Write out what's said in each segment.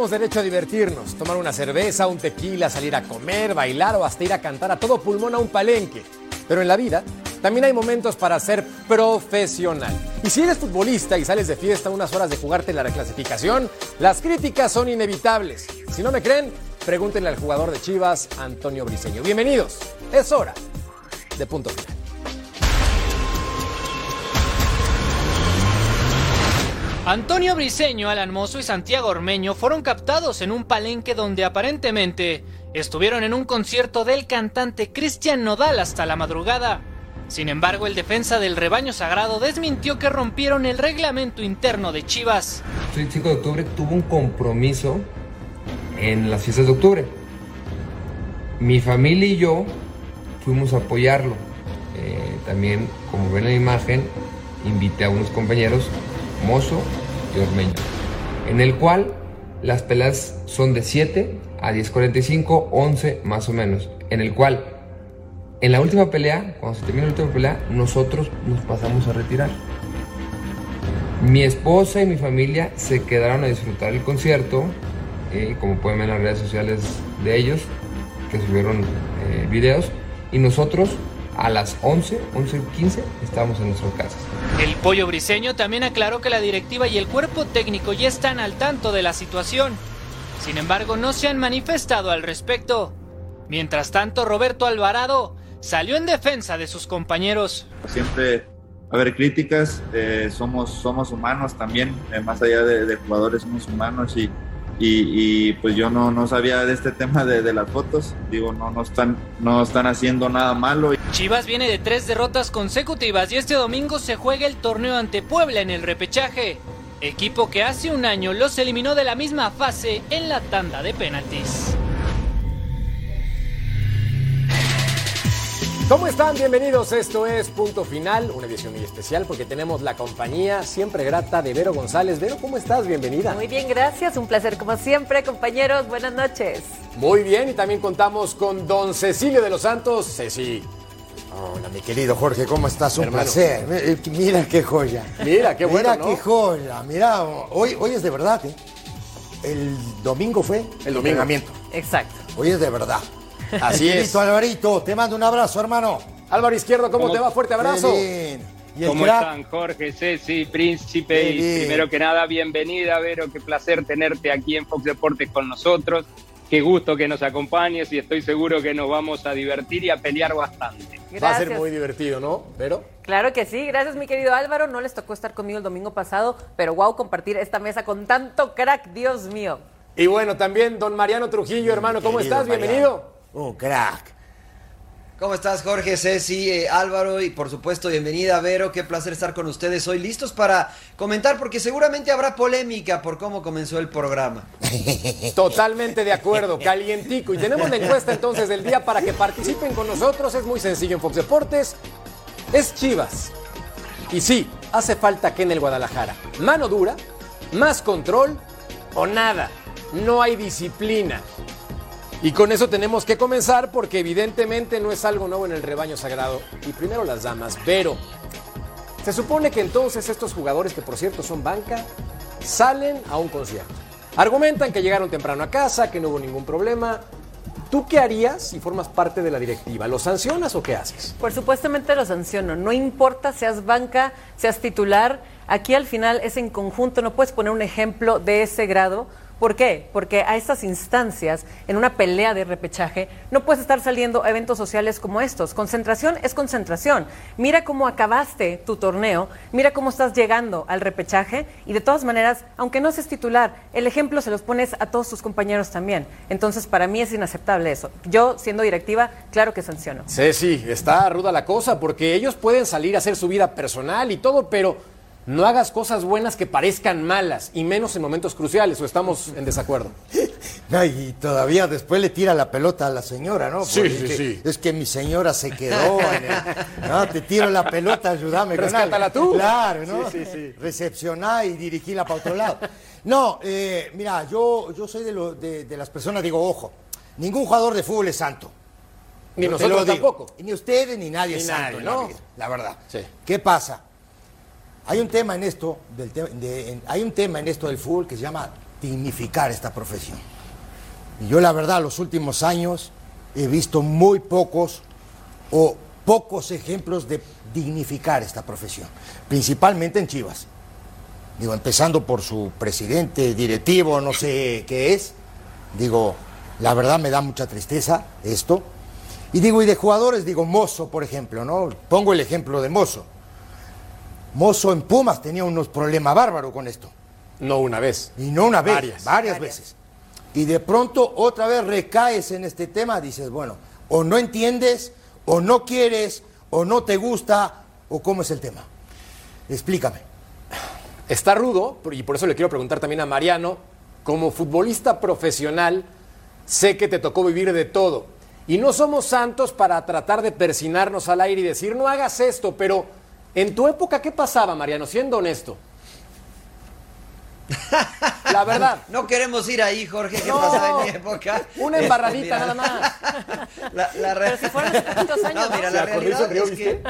Tenemos derecho a divertirnos, tomar una cerveza, un tequila, salir a comer, bailar o hasta ir a cantar a todo pulmón a un palenque. Pero en la vida también hay momentos para ser profesional. Y si eres futbolista y sales de fiesta unas horas de jugarte la reclasificación, las críticas son inevitables. Si no me creen, pregúntenle al jugador de Chivas, Antonio Briseño. Bienvenidos. Es hora de punto final. Antonio Briseño, Alan Mozo y Santiago Ormeño fueron captados en un palenque donde aparentemente estuvieron en un concierto del cantante Cristian Nodal hasta la madrugada. Sin embargo, el defensa del rebaño sagrado desmintió que rompieron el reglamento interno de Chivas. El 5 de octubre tuvo un compromiso en las fiestas de octubre. Mi familia y yo fuimos a apoyarlo. Eh, también, como ven en la imagen, invité a unos compañeros, Mozo y Ormeño, en el cual las peleas son de 7 a 10.45, 11 más o menos, en el cual en la última pelea, cuando se termina la última pelea, nosotros nos pasamos a retirar. Mi esposa y mi familia se quedaron a disfrutar el concierto, eh, como pueden ver en las redes sociales de ellos, que subieron eh, videos, y nosotros a las 11, 11.15 estábamos en nuestras casas. El pollo briseño también aclaró que la directiva y el cuerpo técnico ya están al tanto de la situación. Sin embargo, no se han manifestado al respecto. Mientras tanto, Roberto Alvarado salió en defensa de sus compañeros. siempre va a haber críticas, eh, somos, somos humanos también, eh, más allá de, de jugadores somos humanos y, y, y, pues yo no, no sabía de este tema de, de las fotos, digo, no, no, están, no están haciendo nada malo. Chivas viene de tres derrotas consecutivas y este domingo se juega el torneo ante Puebla en el repechaje. Equipo que hace un año los eliminó de la misma fase en la tanda de penaltis. ¿Cómo están? Bienvenidos. Esto es Punto Final, una edición muy especial porque tenemos la compañía siempre grata de Vero González. Vero, ¿cómo estás? Bienvenida. Muy bien, gracias. Un placer como siempre, compañeros. Buenas noches. Muy bien, y también contamos con don Cecilio de los Santos. Ceci. Hola, mi querido Jorge, ¿cómo estás? Un Hermano. placer. Eh, Mira qué joya. Mira, qué bueno, Mira ¿no? qué joya. Mira, hoy, hoy es de verdad, ¿eh? El domingo fue El domingo. entrenamiento. Exacto. Hoy es de verdad. Así es. querido Alvarito, te mando un abrazo, hermano. Álvaro Izquierdo, ¿cómo, ¿Cómo- te va? Fuerte abrazo. Bien. Y ¿Cómo crack, están, Jorge, Ceci, Príncipe? Y primero que nada, bienvenida, Vero. Qué placer tenerte aquí en Fox Deportes con nosotros. Qué gusto que nos acompañes y estoy seguro que nos vamos a divertir y a pelear bastante. Va a ser muy divertido, ¿no? Pero Claro que sí. Gracias, mi querido Álvaro. No les tocó estar conmigo el domingo pasado, pero wow, compartir esta mesa con tanto crack, Dios mío. Y bueno, también don Mariano Trujillo, hermano, ¿cómo querido estás? Bienvenido. Un crack. ¿Cómo estás, Jorge, Ceci, eh, Álvaro y por supuesto bienvenida, Vero? Qué placer estar con ustedes hoy, listos para comentar porque seguramente habrá polémica por cómo comenzó el programa. Totalmente de acuerdo, calientico. Y tenemos la encuesta entonces del día para que participen con nosotros. Es muy sencillo en Fox Deportes. Es Chivas. Y sí, hace falta que en el Guadalajara. Mano dura, más control o nada. No hay disciplina. Y con eso tenemos que comenzar porque evidentemente no es algo nuevo en el rebaño sagrado. Y primero las damas, pero se supone que entonces estos jugadores, que por cierto son banca, salen a un concierto. Argumentan que llegaron temprano a casa, que no hubo ningún problema. ¿Tú qué harías si formas parte de la directiva? ¿Lo sancionas o qué haces? Por supuestamente lo sanciono. No importa seas banca, seas titular. Aquí al final es en conjunto. No puedes poner un ejemplo de ese grado ¿Por qué? Porque a estas instancias, en una pelea de repechaje, no puedes estar saliendo a eventos sociales como estos. Concentración es concentración. Mira cómo acabaste tu torneo, mira cómo estás llegando al repechaje y de todas maneras, aunque no seas titular, el ejemplo se los pones a todos tus compañeros también. Entonces, para mí es inaceptable eso. Yo, siendo directiva, claro que sanciono. Sí, sí, está ruda la cosa porque ellos pueden salir a hacer su vida personal y todo, pero no hagas cosas buenas que parezcan malas y menos en momentos cruciales o estamos en desacuerdo. No, y todavía después le tira la pelota a la señora, ¿no? Sí, Porque sí, es que- sí. Es que mi señora se quedó. en el- no, te tiro la pelota, ayúdame. con Rescátala algo. tú. Claro, ¿no? Sí, sí, sí. Recepcionar y dirigirla para otro lado. No, eh, mira, yo, yo soy de, lo- de- de las personas, digo, ojo, ningún jugador de fútbol es santo. Ni Yo nosotros digo. tampoco. Y ni ustedes ni nadie Ni es santo nadie, la ¿no? vida, la verdad. Sí. ¿Qué pasa? Hay un tema en esto, del te- hay un tema en esto del fútbol que se llama dignificar esta profesión. Y yo la verdad, los últimos años he visto muy pocos o pocos ejemplos de dignificar esta profesión, principalmente en Chivas. Digo, empezando por su presidente, directivo, no sé qué es. Digo, la verdad me da mucha tristeza esto. Y digo, y de jugadores, digo, Mozo, por ejemplo, ¿no? Pongo el ejemplo de Mozo. Mozo en Pumas tenía unos problemas bárbaros con esto. No una vez. Y no una vez, Varias. varias, veces. Y de pronto otra vez recaes en este tema, dices, bueno, o no entiendes, o no quieres, o no te gusta, o cómo es el tema. Explícame. Está rudo, y por eso le quiero preguntar también a Mariano, como futbolista profesional, sé que te tocó vivir de todo. Y no somos santos para tratar de persinarnos al aire y decir, no hagas esto, pero en tu época, ¿qué pasaba, Mariano? Siendo honesto. La verdad. No queremos ir ahí, Jorge, que No. pasaba en mi época. Una Este, embarradita nada más. La, la re- Pero si fueron hace tantos años, No, mira, ¿no? la y realidad es que...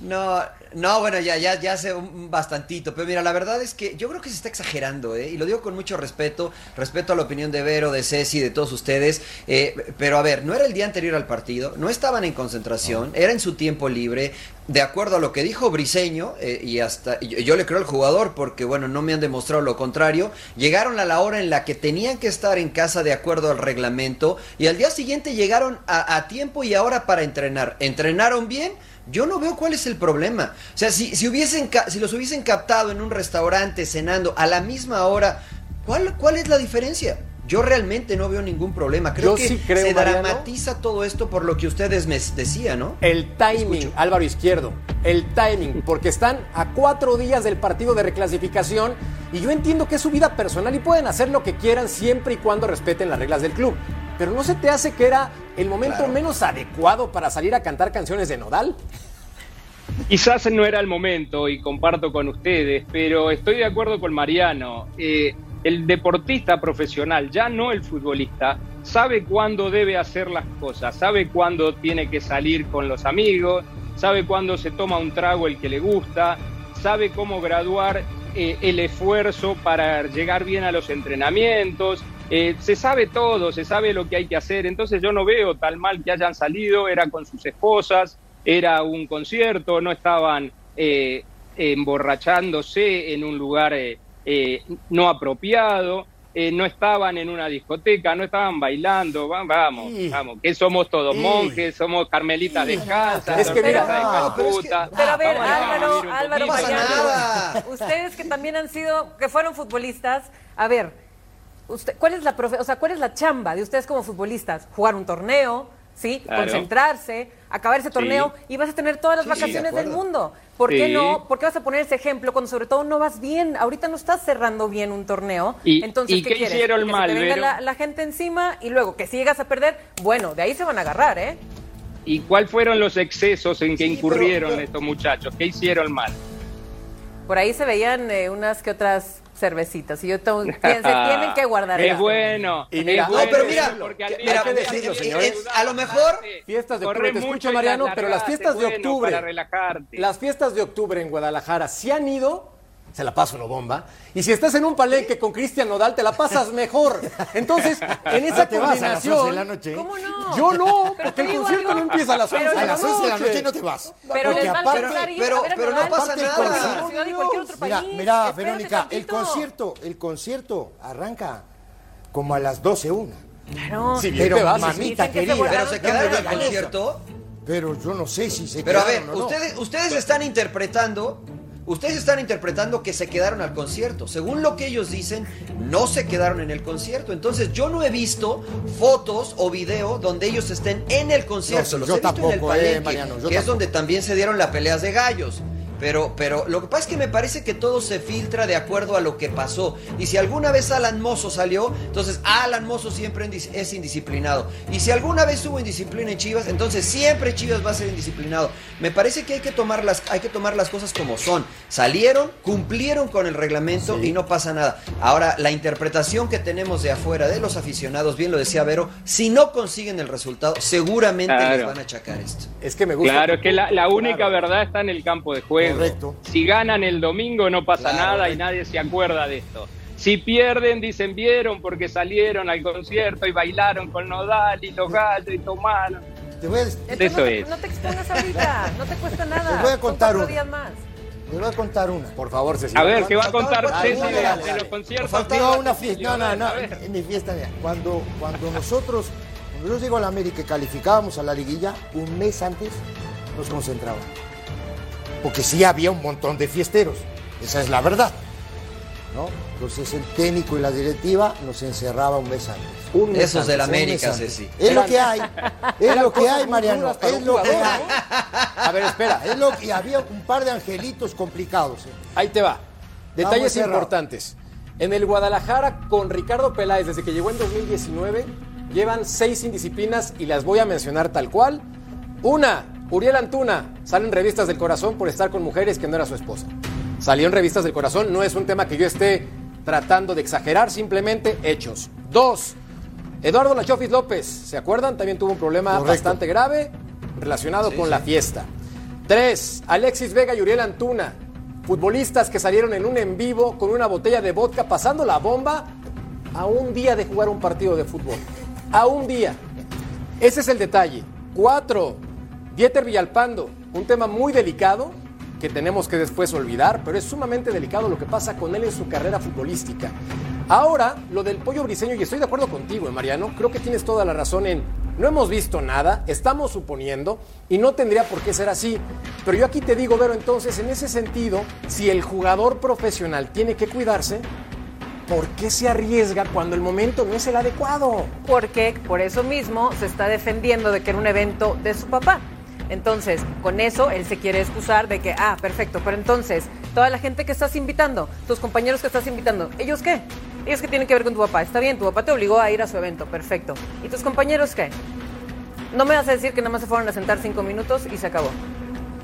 No, no, bueno, ya, ya, ya hace un bastantito, pero mira, la verdad es que yo creo que se está exagerando, ¿eh? Y lo digo con mucho respeto, respeto a la opinión de Vero, de Ceci, de todos ustedes, eh, pero a ver, no era el día anterior al partido, no estaban en concentración, era en su tiempo libre, de acuerdo a lo que dijo Briseño, eh, y hasta, yo, yo le creo al jugador porque, bueno, no me han demostrado lo contrario, llegaron a la hora en la que tenían que estar en casa de acuerdo al reglamento, y al día siguiente llegaron a, a tiempo y ahora para entrenar. ¿Entrenaron bien? Yo no veo cuál es el problema. O sea, si, si, hubiesen, si los hubiesen captado en un restaurante cenando a la misma hora, ¿cuál, cuál es la diferencia? Yo realmente no veo ningún problema. Creo Yo que sí creo, se Mariano. dramatiza todo esto por lo que ustedes me decían, ¿no? El timing, Álvaro Izquierdo, el timing, porque están a cuatro días del partido de reclasificación y yo entiendo que es su vida personal y pueden hacer lo que quieran siempre y cuando respeten las reglas del club. Pero ¿no se te hace que era el momento Claro. menos adecuado para salir a cantar canciones de Nodal? Quizás no era el momento y comparto con ustedes, pero estoy de acuerdo con Mariano. Eh, el deportista profesional, ya no el futbolista, sabe cuándo debe hacer las cosas, sabe cuándo tiene que salir con los amigos, sabe cuándo se toma un trago el que le gusta, sabe cómo graduar eh, el esfuerzo para llegar bien a los entrenamientos. Eh, se sabe todo, se sabe lo que hay que hacer, entonces yo no veo tal mal que hayan salido, era con sus esposas, era un concierto, no estaban eh, emborrachándose en un lugar eh, eh, no apropiado, eh, no estaban en una discoteca, no estaban bailando, va- vamos, vamos, que somos todos monjes, somos carmelitas descalzas, Es que mira- No, pero es que- Calcuta. Pero a ver, Vamos a Álvaro, Álvaro ustedes que también han sido, que fueron futbolistas, a ver, usted, ¿cuál es la profe- o sea, cuál es la chamba de ustedes como futbolistas? Jugar un torneo, ¿sí? Claro. Concentrarse, acabar ese torneo y vas a tener todas las Sí, sí, de vacaciones del mundo. ¿Por qué no? ¿Por qué vas a poner ese ejemplo cuando sobre todo no vas bien? Ahorita no estás cerrando bien un torneo. ¿Y- Entonces, y ¿qué, qué quieres? hicieron que se mal, te venga la, la gente encima y luego que si llegas a perder, bueno, de ahí se van a agarrar, ¿eh? ¿Y cuáles fueron los excesos en que incurrieron pero- estos muchachos? ¿Qué hicieron mal? Por ahí se veían eh, unas que otras cervecitas y yo tengo, se tienen que guardar. Es bueno. Y es mira- No, bueno pero mira, porque al mira, hay que decirlo, señores. ayuda a lo mejor- Fiestas de octubre, te escucho Mariano, pero las fiestas es de bueno octubre, Para relajarte. las fiestas de octubre en Guadalajara, si han ido, se la paso no bomba. Y si estás en un palenque con Cristian Nodal, te la pasas mejor. Entonces, en esa te vas a las 11 combinación, de la noche. ¿Cómo no? yo no, porque el concierto algo. no empieza a las 11 Pero de A la las 11 de la noche. noche no te vas. Pero les va a aparte- ir pero- a ver a pero no pasa nada. ciudad y cualquier otro Mira, país. mira, Espérate Verónica, el concierto, el concierto arranca como a las 12 una. Claro. Bien Pero te vas, mamita que se querida. volaron Pero se quedaron al concierto. Pero yo no sé si se Pero a ver, ustedes están interpretando, ustedes están interpretando que se quedaron al concierto. Según lo que ellos dicen, no se quedaron en el concierto. Entonces yo no he visto fotos o video donde ellos estén en el concierto. No, Los yo he visto en el tampoco, eh, palenque, Mariano, que es tampoco. donde también se dieron las peleas de gallos. Pero, pero lo que pasa es que me parece que todo se filtra de acuerdo a lo que pasó. Y si alguna vez Alan Mozo salió, entonces Alan Mozo siempre es indisciplinado. Y si alguna vez hubo indisciplina en Chivas, entonces siempre Chivas va a ser indisciplinado. Me parece que hay que tomar las, hay que tomar las cosas como son. Salieron, cumplieron con el reglamento y no pasa nada. Ahora, la interpretación que tenemos de afuera de los aficionados, bien lo decía Vero, si no consiguen el resultado, seguramente Claro. les van a achacar esto. Es que me gusta. Claro, es que la, la única verdad está en el campo de juego. Correcto. Si ganan el domingo no pasa Claro, nada y correcto. nadie se acuerda de esto. Si pierden, dicen vieron porque salieron al concierto y bailaron con Nodal y los gallos y tomaron. Te voy a, Entonces, Eso no, te, es. no te expongas ahorita, no te cuesta nada. Les voy a contar una. días más. les voy a contar una. Por favor, Cecilia. A ver, ¿qué va a contar Ceci de, los conciertos? Faltaba una fiesta. No, no, A no. En mi fiesta, mira, cuando, cuando nosotros, cuando yo llego a la América y calificábamos a la liguilla, un mes antes nos concentraban. Porque sí había un montón de fiesteros. Esa es la verdad. ¿no? Entonces el técnico y la directiva nos encerraba un mes antes. Un mes Esos del antes, mes América. Ceci. Es lo que hay. Es eran lo que hay, Mariano. Es lo que hay. A ver, espera. Es lo que había un par de angelitos complicados. ¿eh? Ahí te va. Detalles importantes. En el Guadalajara, con Ricardo Peláez, desde que llegó en 2019, llevan seis indisciplinas y las voy a mencionar tal cual. Una, Uriel Antuna, sale en revistas del corazón por estar con mujeres que no era su esposa. Salió en revistas del corazón, no es un tema que yo esté tratando de exagerar, simplemente hechos. Dos, Eduardo Lachofis López, ¿se acuerdan? También tuvo un problema Correcto. bastante grave relacionado con la fiesta. Tres, Alexis Vega y Uriel Antuna, futbolistas que salieron en un en vivo con una botella de vodka pasando la bomba a un día de jugar un partido de fútbol. A un día. Ese es el detalle. Cuatro, Dieter Villalpando, un tema muy delicado que tenemos que después olvidar, pero es sumamente delicado lo que pasa con él en su carrera futbolística. Ahora, lo del pollo briseño, y estoy de acuerdo contigo, eh, Mariano, creo que tienes toda la razón en, no hemos visto nada, estamos suponiendo, y no tendría por qué ser así. Pero yo aquí te digo, Vero, entonces, en ese sentido, si el jugador profesional tiene que cuidarse, ¿por qué se arriesga cuando el momento no es el adecuado? Porque por eso mismo se está defendiendo de que era un evento de su papá. Entonces, con eso él se quiere excusar de que, ah, perfecto, pero entonces, toda la gente que estás invitando, tus compañeros que estás invitando, ¿ellos qué? Ellos que tienen que ver con tu papá. Está bien, tu papá te obligó a ir a su evento, perfecto. ¿Y tus compañeros qué? No me vas a decir que nada más se fueron a sentar cinco minutos y se acabó.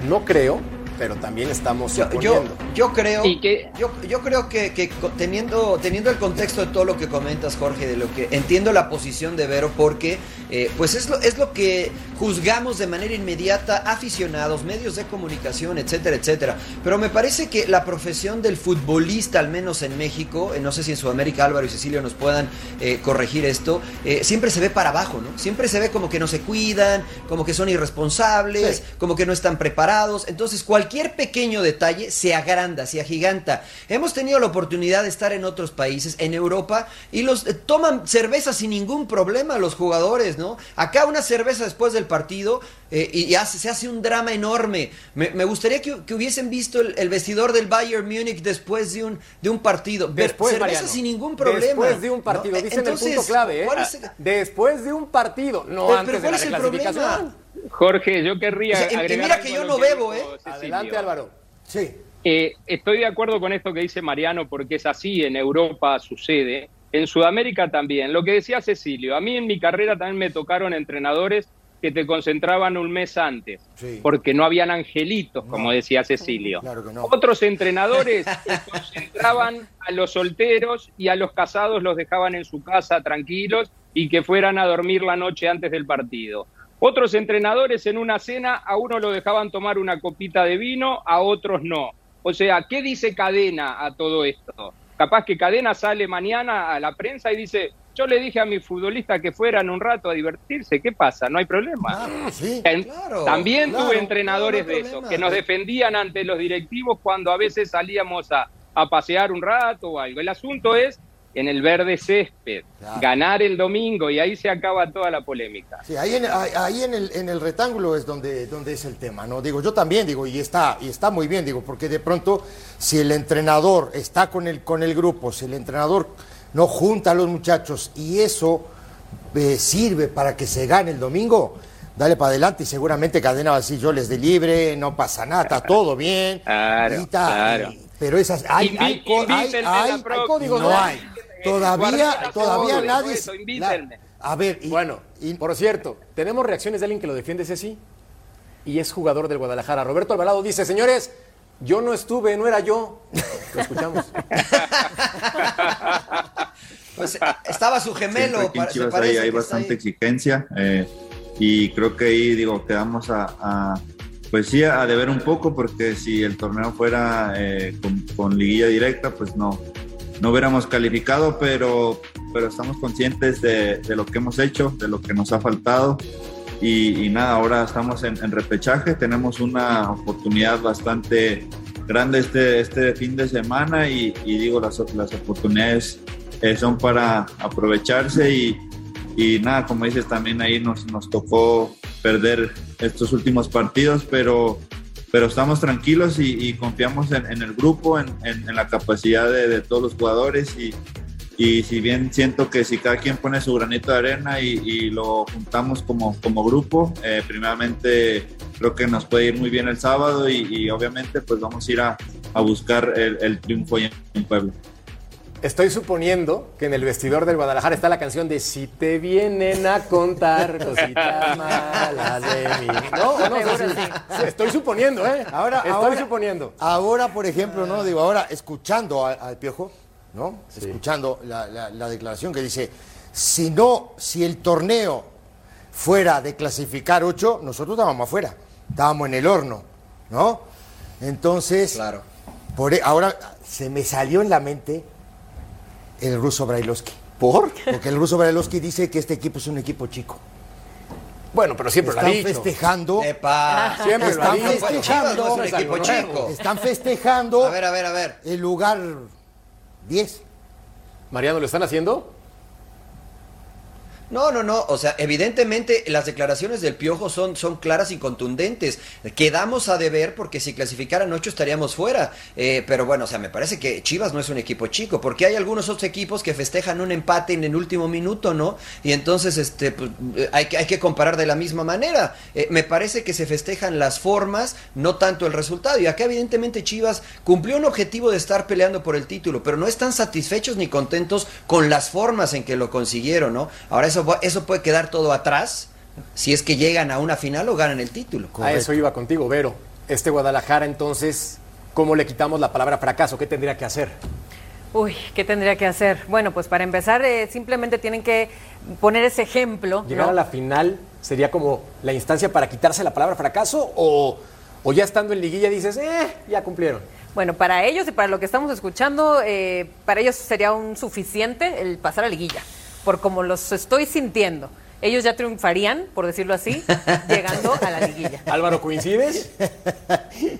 No creo, pero también estamos Yo, yo, suponiendo. yo creo, Y que- yo, yo creo que, que teniendo, teniendo el contexto de todo lo que comentas, Jorge, de lo que entiendo la posición de Vero, porque eh, pues es lo, es lo que juzgamos de manera inmediata aficionados, medios de comunicación, etcétera, etcétera. Pero me parece que la profesión del futbolista, al menos en México, eh, no sé si en Sudamérica Álvaro y Cecilio nos puedan eh, corregir esto, eh, siempre se ve para abajo, ¿no? Siempre se ve como que no se cuidan, como que son irresponsables, Sí. como que no están preparados. Entonces, cualquier pequeño detalle se agranda, se agiganta. Hemos tenido la oportunidad de estar en otros países, en Europa, y los toman cerveza sin ningún problema los jugadores, ¿no? Acá una cerveza después del partido eh, y, y hace- se hace un drama enorme. Me, me gustaría que, que hubiesen visto el, el vestidor del Bayern Múnich después de un, de un partido. Después, cerveza Mariano, sin ningún problema. Después de un ¿no? partido, Eh, dicen entonces, el punto clave, ¿eh? ¿cuál es el- Después de un partido, no Pero- antes pero de ¿cuál la es el problema? Jorge, yo querría O sea, y- y agregar mira que yo no que bebo, ¿eh? Cecilio. Adelante, Álvaro. Sí. Eh, estoy de acuerdo con esto que dice Mariano, porque es así, en Europa sucede, en Sudamérica también. Lo que decía Cecilio, a mí en mi carrera también me tocaron entrenadores que te concentraban un mes antes, Sí. porque no habían angelitos, como decía Cecilio. Claro que no. Otros entrenadores concentraban a los solteros y a los casados los dejaban en su casa tranquilos y que fueran a dormir la noche antes del partido. Otros entrenadores en una cena a uno lo dejaban tomar una copita de vino, a otros no. O sea, ¿qué dice Cadena a todo esto? Capaz que Cadena sale mañana a la prensa y dice, yo le dije a mis futbolistas que fueran un rato a divertirse, ¿qué pasa? No hay problema. Ah, sí. En- claro, También claro, tuve entrenadores no de esos, que nos defendían ante los directivos cuando a veces salíamos a, a pasear un rato o algo. El asunto es en el verde césped, ganar el domingo y ahí se acaba toda la polémica. Sí, ahí en, ahí en, el, en el rectángulo es donde, donde es el tema, ¿no? Digo, yo también digo, y está, y está muy bien, digo, porque de pronto, si el entrenador está con el, con el grupo, si el entrenador no junta a los muchachos y eso eh, sirve para que se gane el domingo, dale para adelante y seguramente Cadena va a decir, yo les de libre, no pasa nada, está todo bien. Claro, y ta- claro. y- pero esas, hay, hay, hay, hay- códigos, no hay. Todavía, todavía nadie... A ver, y- Bueno, por cierto, tenemos reacciones de alguien que lo defiende, Ceci, y es jugador del Guadalajara. Roberto Alvarado dice, señores, yo no estuve, no era yo. Lo escuchamos. Pues estaba su gemelo, Siempre aquí en pa- se Chivas parece hay, que bastante ahí. exigencia eh, y creo que ahí digo quedamos a, a- pues sí a deber un poco porque si el torneo fuera eh, con, con liguilla directa pues no no hubiéramos calificado pero pero estamos conscientes de, de lo que hemos hecho de lo que nos ha faltado. Y, nada ahora estamos en, en repechaje. Tenemos una oportunidad bastante grande este este fin de semana y, y digo las, las oportunidades eh, son para aprovecharse y, y nada, como dices, también ahí nos, nos tocó perder estos últimos partidos, pero, pero estamos tranquilos y, confiamos en, el grupo, en, la capacidad de, todos los jugadores y, y si bien siento que si cada quien pone su granito de arena y, lo juntamos como, como grupo, eh, primeramente creo que nos puede ir muy bien el sábado y, obviamente pues vamos a ir a, a buscar el, el triunfo en Puebla. Estoy suponiendo que en el vestidor del Guadalajara está la canción de Si te vienen a contar cositas malas de mí. ¿No? ¿O no? Sí. Sí, Estoy suponiendo, ¿eh? Ahora, Estoy ahora- suponiendo. Ahora, por ejemplo, ¿no? Digo, ahora escuchando al, Piojo, ¿no? Escuchando la, la- la declaración que dice, si no, si el torneo fuera de clasificar ocho, nosotros estábamos afuera, estábamos en el horno, ¿no? Entonces, Claro. por, e- ahora se me salió en la mente el ruso Brailovsky. ¿Por? Porque el ruso Brailovsky dice que este equipo es un equipo chico. Bueno, pero siempre Están lo ha dicho. festejando. Epa. Siempre lo ha Están dicho. Chivas festejando. no es un equipo chico. Están festejando A ver, a ver, a ver. el lugar 10. Mariano, ¿lo están haciendo? No, no, no. O sea, evidentemente las declaraciones del Piojo son, son claras y contundentes. Quedamos a deber porque si clasificaran ocho estaríamos fuera. Eh, pero bueno, o sea, me parece que Chivas no es un equipo chico, porque hay algunos otros equipos que festejan un empate en el último minuto, ¿no? Y entonces este, pues, eh, hay, que, hay que comparar de la misma manera. Eh, me parece que se festejan las formas, no tanto el resultado. Y acá evidentemente Chivas cumplió un objetivo de estar peleando por el título, pero no están satisfechos ni contentos con las formas en que lo consiguieron, ¿no? Ahora eso, eso puede quedar todo atrás si es que llegan a una final o ganan el título. A eso iba contigo, Vero. Este Guadalajara, entonces, ¿cómo le quitamos la palabra fracaso? ¿Qué tendría que hacer? Uy, ¿qué tendría que hacer? Bueno, pues para empezar, eh, simplemente tienen que poner ese ejemplo. ¿Llegar ¿no? a la final sería como la instancia para quitarse la palabra fracaso? ¿O, o ya estando en liguilla dices, eh, ya cumplieron? Bueno, para ellos y para lo que estamos escuchando, eh, para ellos sería un suficiente el pasar a liguilla, por como los estoy sintiendo. Ellos ya triunfarían, por decirlo así, llegando a la liguilla. Álvaro, ¿coincides?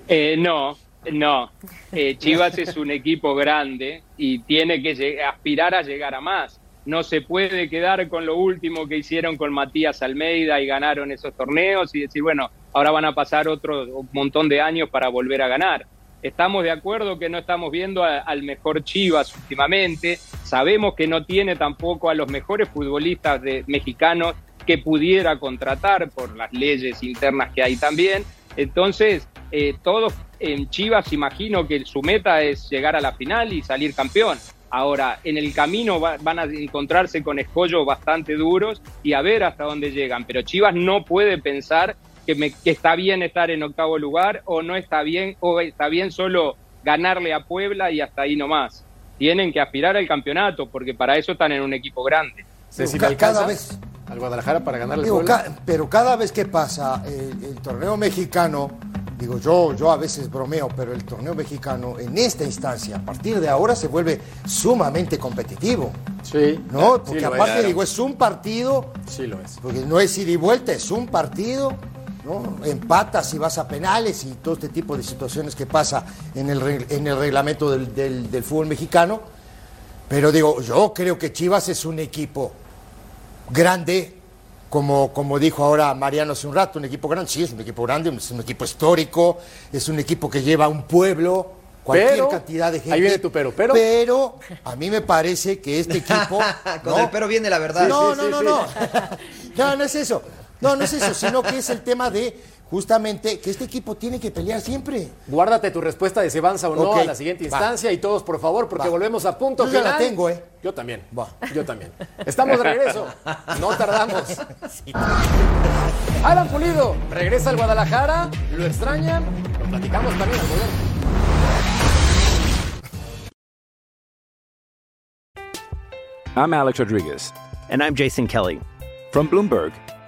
Eh, no, no. Eh, Chivas es un equipo grande y tiene que aspirar a llegar a más. No se puede quedar con lo último que hicieron con Matías Almeida y ganaron esos torneos y decir, bueno, ahora van a pasar otro montón de años para volver a ganar. Estamos de acuerdo que no estamos viendo al mejor Chivas últimamente. Sabemos que no tiene tampoco a los mejores futbolistas de, mexicanos que pudiera contratar por las leyes internas que hay también. Entonces, eh, todos en Chivas imagino que su meta es llegar a la final y salir campeón. Ahora, en el camino va- van a encontrarse con escollos bastante duros y a ver hasta dónde llegan. Pero Chivas no puede pensar que, me- que está bien estar en octavo lugar o no está bien, o está bien solo ganarle a Puebla y hasta ahí nomás. Tienen que aspirar al campeonato porque para eso están en un equipo grande. Ca- ¿le cada vez- al Guadalajara para ganar el Digo, Puebla? ca- pero cada vez que pasa el, el torneo mexicano, digo yo, yo a veces bromeo, pero el torneo mexicano en esta instancia, a partir de ahora se vuelve sumamente competitivo. Sí. ¿No? Sí Porque lo aparte digo, es un partido, Sí lo es. porque no es ida y vuelta, es un partido, ¿no? Empatas y vas a penales y todo este tipo de situaciones que pasa en el, en el reglamento del, del- del fútbol mexicano. Pero digo, yo creo que Chivas es un equipo grande, como, como dijo ahora Mariano hace un rato, un equipo grande, sí, es un equipo grande, es un equipo histórico, es un equipo que lleva un pueblo, cualquier Pero, cantidad de gente. ahí viene tu pero, pero- Pero a mí me parece que este equipo... Con el pero viene la verdad. No, Sí, no, sí, no, sí. no. No, no es eso. No, no es eso, sino que es el tema de justamente que este equipo tiene que pelear siempre. Guárdate tu respuesta de si avanza o no Ok, a la siguiente va. instancia y todos, por favor, porque Va. volvemos a punto Yo ya la tengo, ¿eh? Yo también. Yo también. Estamos de regreso. No tardamos. Alan Pulido regresa al Guadalajara. ¿Lo extrañan? Lo platicamos también al volver. I'm Alex Rodriguez. And I'm Jason Kelly. From Bloomberg,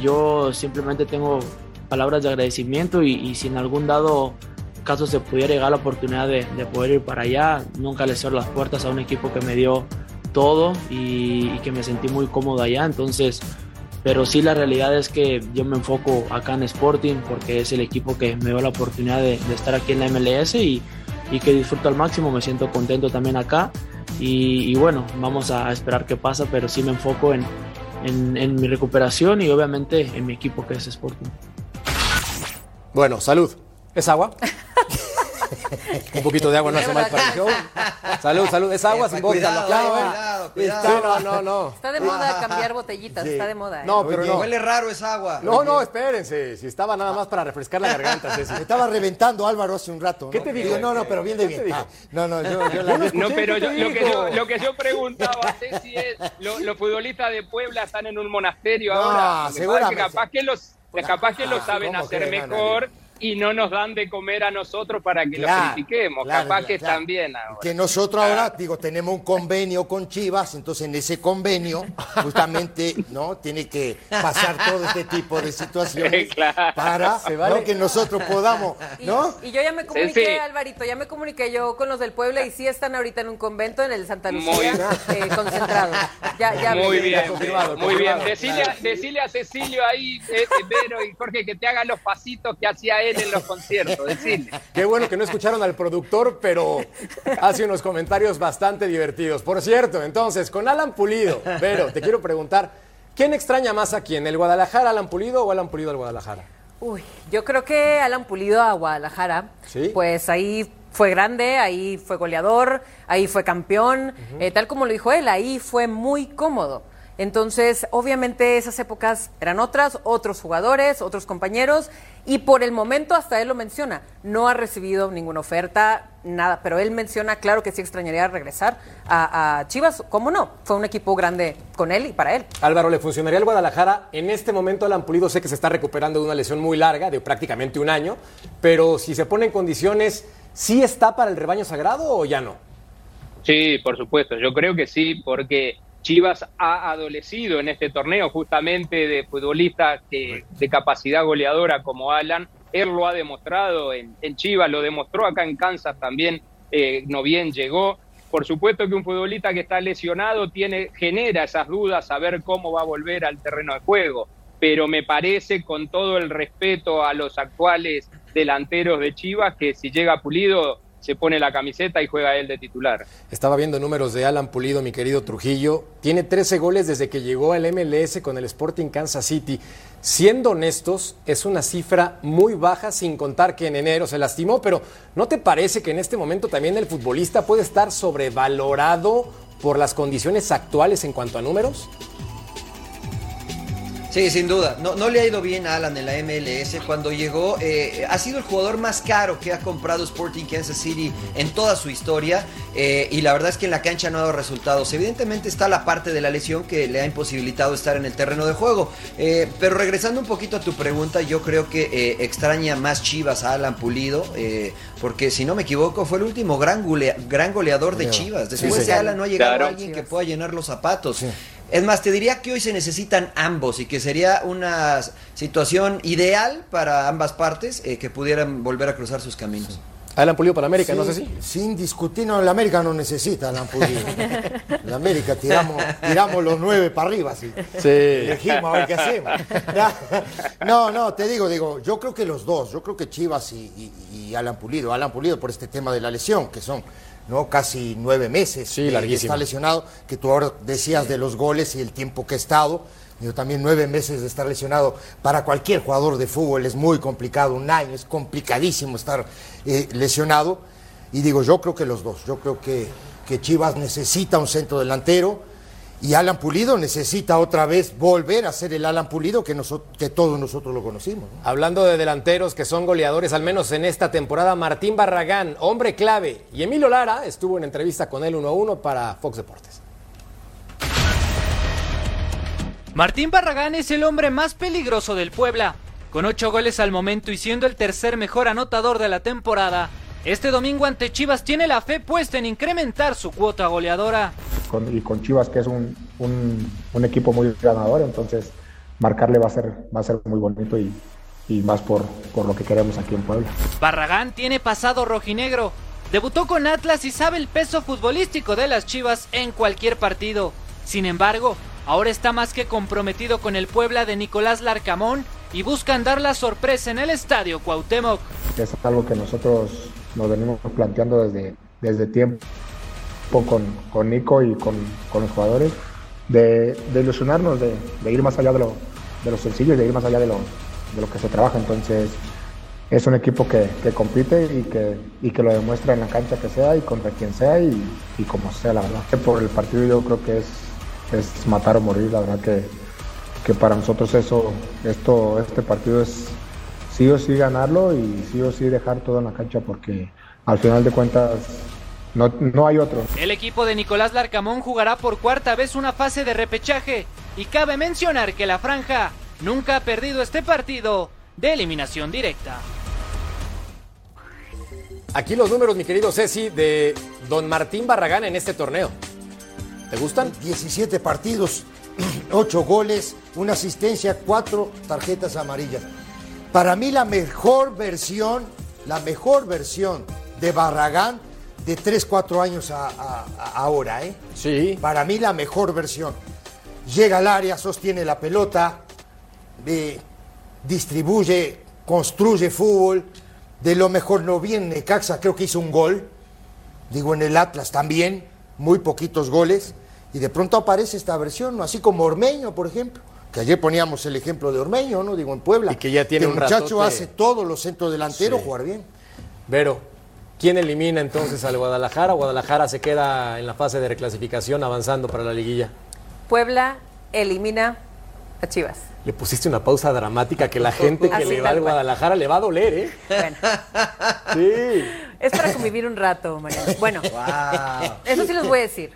Yo simplemente tengo palabras de agradecimiento y, y si en algún dado caso se pudiera llegar la oportunidad de, de poder ir para allá, nunca le cierro las puertas a un equipo que me dio todo y, y que me sentí muy cómodo allá. Entonces, pero sí la realidad es que yo me enfoco acá en Sporting porque es el equipo que me dio la oportunidad de, de estar aquí en la MLS y, y que disfruto al máximo, me siento contento también acá y, y bueno, vamos a esperar qué pasa, pero sí me enfoco en, en, en mi recuperación y obviamente en mi equipo que es Sporting. Bueno, salud. ¿Es agua? Un poquito de agua no hace mal para el show. Salud, salud. Es agua sin vodka. Cuidado, lo aclaro, ¿eh? cuidado, no, no, no. Está de moda cambiar botellitas, está de moda. ¿eh? No, pero Oye, no. Huele raro esa agua. No, no, espérense. Si estaba nada más para refrescar la garganta, Ceci. Me estaba reventando Álvaro hace un rato. ¿no? ¿Qué te dijo? Digo, no, no, pero bien de ¿Qué te bien. Ah, no, no, yo, yo la Yo no pero ¿qué yo- te lo, que yo, lo que yo preguntaba, Ceci, es, lo- los futbolistas de Puebla están en un monasterio No, ahora. Capaz que los, capaz que lo Ah, saben ¿cómo hacer mejor y no nos dan de comer a nosotros para que Claro, los critiquemos. claro, capaz claro, que claro. están bien ahora. Que nosotros ahora, digo, tenemos un convenio con Chivas, entonces en ese convenio, justamente, ¿no? Tiene que pasar todo este tipo de situaciones Claro. para Se vale. ¿no? que nosotros podamos, ¿no? y yo ya me comuniqué, Sí, sí. Alvarito, ya me comuniqué yo con los del Puebla y sí están ahorita en un convento en el Santa Muy Lucía, eh, concentrados. Ya, ya Muy bien, confirmado, muy bien. Decile, a- decile a Cecilio ahí, eh, Vero y Jorge, que te hagan los pasitos que hacía él en los conciertos. Decile. Qué bueno que no escucharon al productor, pero hace unos comentarios bastante divertidos. Por cierto, entonces, con Alan Pulido, pero te quiero preguntar, ¿quién extraña más a quién? ¿El Guadalajara, Alan Pulido o Alan Pulido al Guadalajara? Uy, yo creo que Alan Pulido a Guadalajara, Sí. pues ahí fue grande, ahí fue goleador, ahí fue campeón, eh, tal como lo dijo él, ahí fue muy cómodo. Entonces, obviamente esas épocas eran otras, otros jugadores, otros compañeros, y por el momento, hasta él lo menciona, no ha recibido ninguna oferta, nada, pero él menciona, claro que sí extrañaría regresar a, a Chivas, ¿cómo no? Fue un equipo grande con él y para él. Álvaro, ¿le funcionaría al Guadalajara? En este momento Alan Pulido sé que se está recuperando de una lesión muy larga, de prácticamente un año, pero si se pone en condiciones, ¿sí está para el rebaño sagrado o ya no? Sí, por supuesto, yo creo que sí, porque Chivas ha adolecido en este torneo justamente de futbolistas que, de capacidad goleadora como Alan. Él lo ha demostrado en, en Chivas, lo demostró acá en Kansas también, eh, no bien llegó. Por supuesto que un futbolista que está lesionado tiene, genera esas dudas, a ver cómo va a volver al terreno de juego. Pero me parece, con todo el respeto a los actuales delanteros de Chivas, que si llega Pulido se pone la camiseta y juega él de titular. Estaba viendo números de Alan Pulido, mi querido Trujillo. Tiene 13 goles desde que llegó al MLS con el Sporting Kansas City. Siendo honestos, es una cifra muy baja, sin contar que en enero se lastimó, pero ¿no te parece que en este momento también el futbolista puede estar sobrevalorado por las condiciones actuales en cuanto a números? Sí, sin duda. No, no le ha ido bien a Alan en la MLS. Cuando llegó, eh, ha sido el jugador más caro que ha comprado Sporting Kansas City en toda su historia. eh, y la verdad es que en la cancha no ha dado resultados. Evidentemente está la parte de la lesión que le ha imposibilitado estar en el terreno de juego. Eh, pero regresando un poquito a tu pregunta, yo creo que eh, extraña más Chivas a Alan Pulido. eh, porque si no me equivoco, fue el último gran, golea- gran goleador de Chivas. Después Sí, sí. de Alan no ha llegado Claro. alguien que pueda llenar los zapatos. Es más, te diría que hoy se necesitan ambos y que sería una situación ideal para ambas partes eh, que pudieran volver a cruzar sus caminos. Alan Pulido para América, Sí, no sé si. Sin discutir, no, la América no necesita a Alan Pulido. La América tiramos, tiramos los nueve para arriba, sí. Sí. Elegimos a ver qué hacemos. No, no, te digo, digo, yo creo que los dos, yo creo que Chivas y, y- y Alan Pulido, Alan Pulido por este tema de la lesión, que son no casi nueve meses Sí, que está lesionado, que tú ahora decías de los goles y el tiempo que ha estado. Digo, también nueve meses de estar lesionado para cualquier jugador de fútbol es muy complicado, un año es complicadísimo estar eh, lesionado. Y digo, yo creo que los dos, yo creo que, que Chivas necesita un centro delantero y Alan Pulido necesita otra vez volver a ser el Alan Pulido que, todos nosotros lo conocimos. ¿no? Hablando de delanteros que son goleadores, al menos en esta temporada, Martín Barragán, hombre clave, y Emilio Lara estuvo en entrevista con él uno a uno para Fox Deportes. Martín Barragán es el hombre más peligroso del Puebla. Con ocho goles al momento y siendo el tercer mejor anotador de la temporada, este domingo ante Chivas tiene la fe puesta en incrementar su cuota goleadora. con- y con Chivas, que es un, un- un equipo muy ganador, entonces marcarle va a ser, va a ser muy bonito y, y más por, por lo que queremos aquí en Puebla. Barragán tiene pasado rojinegro. Debutó con Atlas y sabe el peso futbolístico de las Chivas en cualquier partido. Sin embargo, ahora está más que comprometido con el Puebla de Nicolás Larcamón y buscan dar la sorpresa en el estadio Cuauhtémoc. Es algo que nosotros nos venimos planteando desde, desde tiempo con, con Nico y con, con los jugadores, de, ilusionarnos, de, de ir más allá de lo, de lo sencillo y de ir más allá de lo, de lo que se trabaja. Entonces, es un equipo que, que compite y que, y que lo demuestra en la cancha que sea y contra quien sea y, y como sea, la verdad. Por el partido yo creo que es, es matar o morir, la verdad que, que para nosotros eso, esto, este partido es sí o sí ganarlo y sí o sí dejar todo en la cancha porque al final de cuentas no, no hay otro. El equipo de Nicolás Larcamón jugará por cuarta vez una fase de repechaje y cabe mencionar que la franja nunca ha perdido este partido de eliminación directa. Aquí los números, mi querido Ceci, de don Martín Barragán en este torneo. ¿Te gustan? 17 partidos, 8 goles, una asistencia, 4 tarjetas amarillas. Para mí la mejor versión, la mejor versión de Barragán de 3, 4 años a, a- a ahora, ¿eh? Sí. Para mí la mejor versión. Llega al área, sostiene la pelota, eh, distribuye, construye fútbol. De lo mejor no vi en Necaxa, creo que hizo un gol. Digo, en el Atlas también, muy poquitos goles. Y de pronto aparece esta versión, ¿no? así como Ormeño, por ejemplo. Que ayer poníamos el ejemplo de Ormeño, ¿no? Digo, en Puebla. Y que ya tiene el un muchacho ratote. hace todos los centros delanteros Sí. jugar bien. Vero, ¿quién elimina entonces al Guadalajara? Guadalajara se queda en la fase de reclasificación avanzando para la liguilla. Puebla elimina a Chivas. Le pusiste una pausa dramática que la gente que Así le va al. Guadalajara le va a doler, ¿eh? Bueno, Sí. es para convivir un rato, Mariano. Bueno, Wow. eso sí les voy a decir.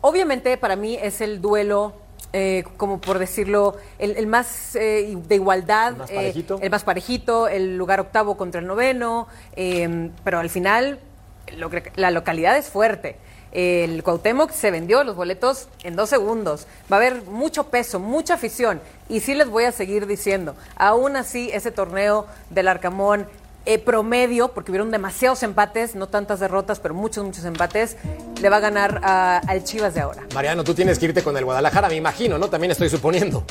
Obviamente para mí es el duelo, eh, como por decirlo, el, el más eh, de igualdad, El más eh, parejito. el más parejito, el lugar octavo contra el noveno, eh, pero al final lo la localidad es fuerte. El Cuauhtémoc se vendió los boletos en dos segundos. Va a haber mucho peso, mucha afición. Y sí les voy a seguir diciendo, aún así ese torneo del Arcamón eh, promedio, porque hubieron demasiados empates, no tantas derrotas, pero muchos, muchos empates, le va a ganar a- al Chivas de ahora. Mariano, tú tienes que irte con el Guadalajara, me imagino, ¿no? También estoy suponiendo.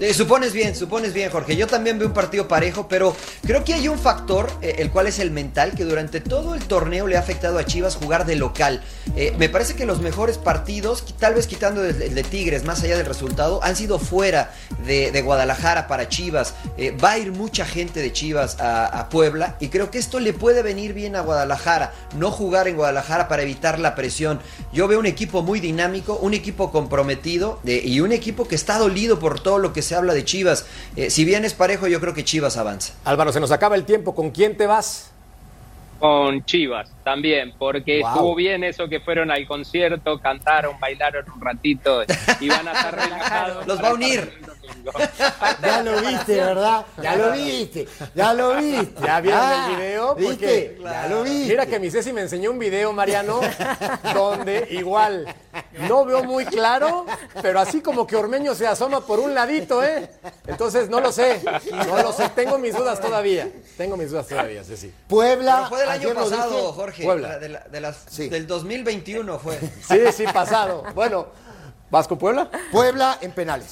Eh, supones bien, supones bien, Jorge. Yo también veo un partido parejo, pero creo que hay un factor, eh, el cual es el mental, que durante todo el torneo le ha afectado a Chivas jugar de local. Eh, me parece que los mejores partidos, tal vez quitando el, de Tigres, más allá del resultado, han sido fuera de, Guadalajara para Chivas. Va a ir mucha gente de Chivas a, a Puebla y creo que esto le puede venir bien a Guadalajara. No jugar en Guadalajara para evitar la presión. Yo veo un equipo muy dinámico, un equipo comprometido y un equipo que está dolido por todo lo que se habla de Chivas. Eh, si bien es parejo, yo creo que Chivas avanza. Álvaro, se nos acaba el tiempo. ¿Con quién te vas? Con Chivas también, porque Wow. estuvo bien eso que fueron al concierto, cantaron, bailaron un ratito y van a estar relajados. Los va a unir. Ya lo viste, ¿verdad? Ya lo viste, ya lo viste. ¿Ya vieron Ah, el video? ¿Viste? Porque Ya lo viste. Mira que mi Ceci me enseñó un video, Mariano, donde igual no veo muy claro, pero así como que Ormeño se asoma por un ladito, ¿eh? Entonces no lo sé, no lo sé, tengo mis dudas todavía. Tengo mis dudas todavía, Ceci. Puebla. Pero fue del año pasado, dije. Jorge. Puebla. De la- de las- Del 2021 fue. Sí, sí, pasado. Bueno, ¿vas con Puebla? Puebla en penales.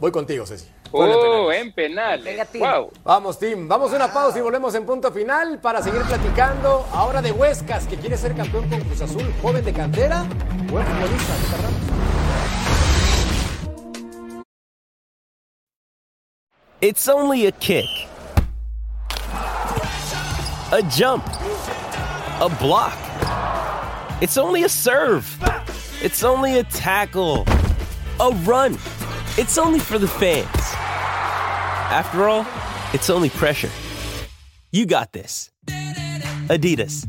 Voy contigo, Ceci. Puebla en Oh, penales. en penal. Venga, Tim. Wow. Vamos, Tim. Vamos a una pausa y volvemos en punto final para seguir platicando ahora de Huescas, que quiere ser campeón con Cruz Azul, joven de cantera, buen futbolista. It's only a kick, a jump, a block. It's only a serve. It's only a tackle, a run. It's only for the fans. After all, it's only pressure. You got this. Adidas.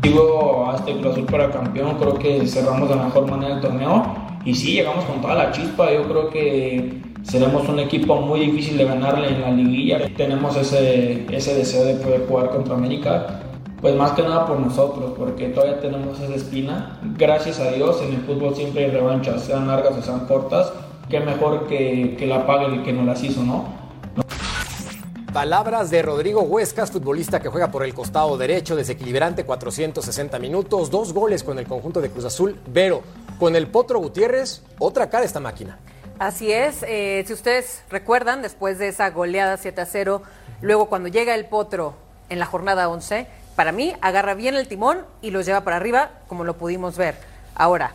Digo, a este Cruz Azul para campeón, creo que cerramos de la mejor manera el torneo y sí, llegamos con toda la chispa, yo creo que seremos un equipo muy difícil de ganarle en la liguilla, tenemos ese, ese deseo de poder jugar contra América, pues más que nada por nosotros, porque todavía tenemos esa espina, gracias a Dios en el fútbol siempre hay revanchas, sean largas o sean cortas, qué mejor que, que la pague el que nos las hizo, ¿no? Palabras de Rodrigo Huescas, futbolista que juega por el costado derecho, desequilibrante, 460 minutos, dos goles con el conjunto de Cruz Azul. Vero, con el Potro Gutiérrez, otra cara esta máquina. Así es, eh, si ustedes recuerdan, después de esa goleada 7 a 0, luego cuando llega el Potro en la jornada 11, para mí agarra bien el timón y los lleva para arriba, como lo pudimos ver. Ahora,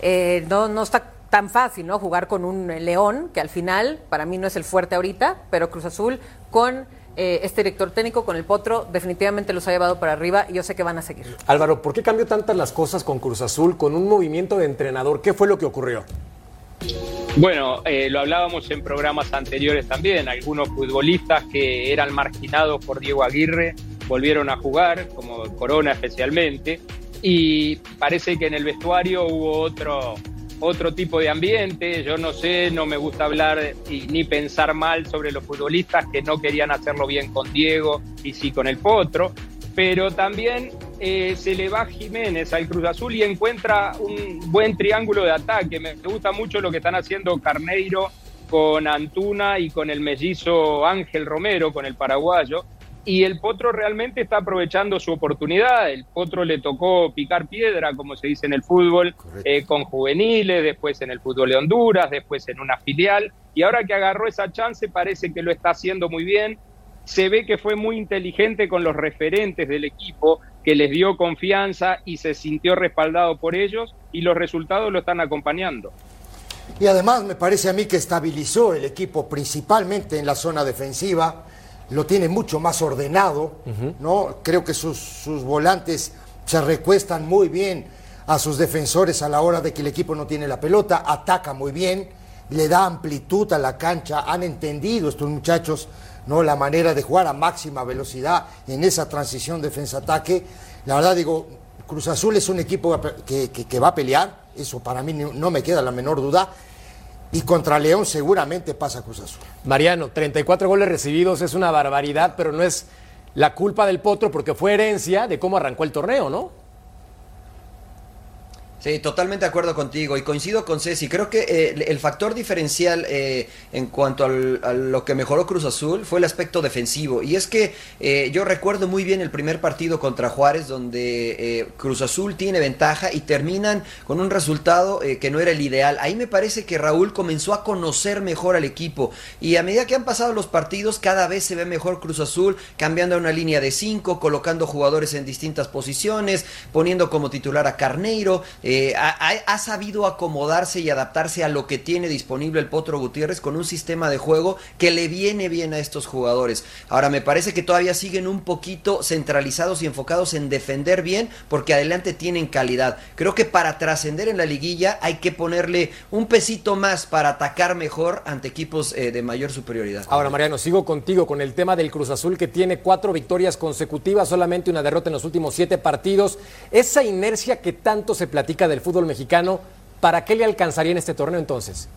eh, no, no está tan fácil, ¿no? Jugar con un León, que al final para mí no es el fuerte ahorita, pero Cruz Azul con eh, este director técnico, con el Potro, definitivamente los ha llevado para arriba y yo sé que van a seguir. Álvaro, ¿por qué cambió tantas las cosas con Cruz Azul, con un movimiento de entrenador? ¿Qué fue lo que ocurrió? Bueno, eh, lo hablábamos en programas anteriores también. Algunos futbolistas que eran marginados por Diego Aguirre volvieron a jugar, como Corona especialmente, y parece que en el vestuario hubo otro, otro tipo de ambiente. Yo no sé, no me gusta hablar y, ni pensar mal sobre los futbolistas que no querían hacerlo bien con Diego y sí con el Potro, pero también eh, se le va Jiménez al Cruz Azul y encuentra un buen triángulo de ataque. Me gusta mucho lo que están haciendo Carneiro con Antuna y con el mellizo Ángel Romero, con el paraguayo. Y el Potro realmente está aprovechando su oportunidad. El Potro le tocó picar piedra, como se dice en el fútbol, eh, con juveniles, después en el fútbol de Honduras, después en una filial. Y ahora que agarró esa chance, parece que lo está haciendo muy bien. Se ve que fue muy inteligente con los referentes del equipo, que les dio confianza y se sintió respaldado por ellos y los resultados lo están acompañando. Y además me parece a mí que estabilizó el equipo principalmente en la zona defensiva, lo tiene mucho más ordenado, ¿no? Creo que sus, sus volantes se recuestan muy bien a sus defensores a la hora de que el equipo no tiene la pelota, ataca muy bien, le da amplitud a la cancha, han entendido estos muchachos ¿no? la manera de jugar a máxima velocidad en esa transición defensa-ataque. La verdad digo, Cruz Azul es un equipo que, que- que va a pelear, eso para mí no me queda la menor duda, y contra León seguramente pasa Cruz Azul. Mariano, 34 goles recibidos es una barbaridad, pero no es la culpa del Potro porque fue herencia de cómo arrancó el torneo, ¿no? Sí, totalmente de acuerdo contigo y coincido con Ceci. Creo que eh, el factor diferencial eh, en cuanto a lo que mejoró Cruz Azul fue el aspecto defensivo. Y es que eh, yo recuerdo muy bien el primer partido contra Juárez donde Cruz Azul tiene ventaja y terminan con un resultado que no era el ideal. Ahí me parece que Raúl comenzó a conocer mejor al equipo y a medida que han pasado los partidos cada vez se ve mejor Cruz Azul cambiando a una línea de cinco, colocando jugadores en distintas posiciones, poniendo como titular a Carneiro. Eh, ha, sabido acomodarse y adaptarse a lo que tiene disponible el Potro Gutiérrez con un sistema de juego que le viene bien a estos jugadores. Ahora, me parece que todavía siguen un poquito centralizados y enfocados en defender bien porque adelante tienen calidad. Creo que para trascender en la liguilla hay que ponerle un pesito más para atacar mejor ante equipos eh, de mayor superioridad. Ahora, Mariano, sigo contigo con el tema del Cruz Azul que tiene cuatro victorias consecutivas, solamente una derrota en los últimos siete partidos. Esa inercia que tanto se platica del fútbol mexicano, ¿para qué le alcanzaría en este torneo entonces?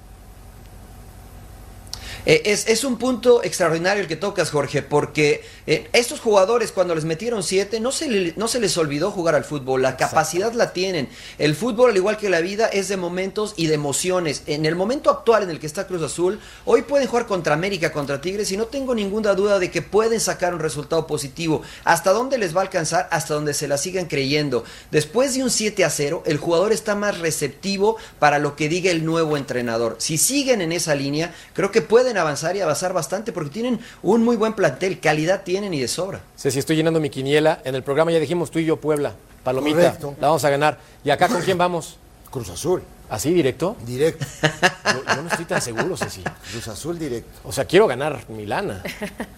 Eh, es, un punto extraordinario el que tocas, Jorge, porque eh, estos jugadores cuando les metieron siete no se, no se les olvidó jugar al fútbol, la capacidad la tienen. El fútbol, al igual que la vida, es de momentos y de emociones. En el momento actual en el que está Cruz Azul, hoy pueden jugar contra América, contra Tigres, y no tengo ninguna duda de que pueden sacar un resultado positivo. ¿Hasta dónde les va a alcanzar? Hasta donde se la sigan creyendo. Después de un 7 a 0, el jugador está más receptivo para lo que diga el nuevo entrenador. Si siguen en esa línea, creo que pueden avanzar y avanzar bastante porque tienen un muy buen plantel, calidad tienen y de sobra. Sé si estoy llenando mi quiniela. En el programa ya dijimos tú y yo Puebla. Palomita, la vamos a ganar. ¿Y acá con quién vamos? Cruz Azul. ¿Así directo? Directo. Yo, no estoy tan seguro, Ceci. Cruz Azul directo. O sea, quiero ganar Milana.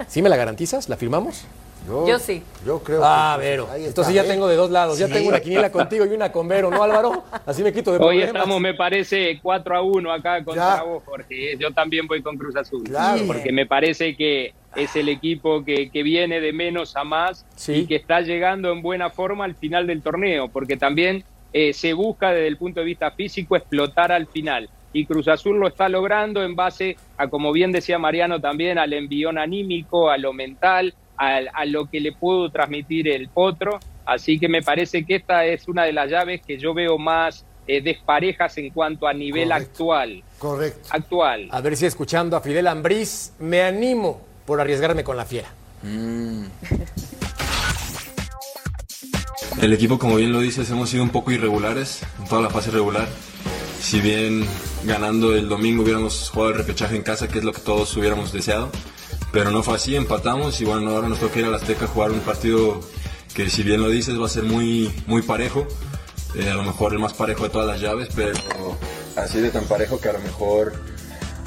¿Sí me la garantizas? ¿La firmamos? Yo, sí. Yo creo ah, Vero. Entonces ya ¿eh? tengo de dos lados. Ya tengo una quiniela contigo y una con Vero, ¿no, Álvaro? Así me quito de Hoy estamos, me parece, 4 a 1 acá contra vos, Jorge. Yo también voy con Cruz Azul. Claro. Porque me parece que es el equipo que, que viene de menos a más y que está llegando en buena forma al final del torneo. Porque también eh, se busca desde el punto de vista físico explotar al final. Y Cruz Azul lo está logrando en base a, como bien decía Mariano también, al envión anímico, a lo mental, a, lo que le puedo transmitir el potro. Así que me parece que esta es una de las llaves que yo veo más eh, desparejas en cuanto a nivel actual. Correcto. Actual. A ver si escuchando a Fidel Ambriz me animo por arriesgarme con la fiera. Mm. El equipo, como bien lo dices, hemos sido un poco irregulares en toda la fase regular. Si bien ganando el domingo hubiéramos jugado el repechaje en casa, que es lo que todos hubiéramos deseado, pero no fue así, empatamos y bueno, ahora nos toca ir a la Azteca a jugar un partido que si bien lo dices va a ser muy, muy parejo, eh, a lo mejor el más parejo de todas las llaves, pero así de tan parejo que a lo mejor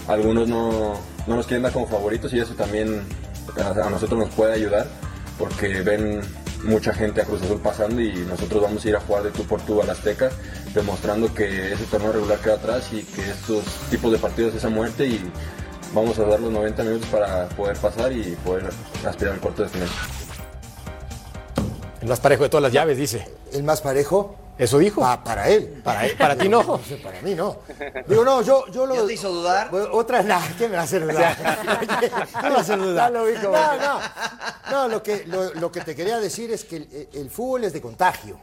algunos no, no nos quieren dar como favoritos y eso también a, nosotros nos puede ayudar porque ven mucha gente a Cruz Azul pasando y nosotros vamos a ir a jugar de tú por tú a la Azteca, demostrando que ese torneo regular queda atrás y que estos tipos de partidos es a muerte y vamos a dar los 90 minutos para poder pasar y poder aspirar al cuarto de final. El más parejo de todas las llaves, dice. ¿El más parejo? ¿Eso dijo? para él. Para, él, para ti no. Para mí no. Digo, no, yo, yo lo. ¿Ya te hizo dudar? Otra nada, ¿qué me va a hacer dudar? ¿Qué me va a hacer dudar? No, no. No, lo que, lo, que te quería decir es que el, el, fútbol es de contagio.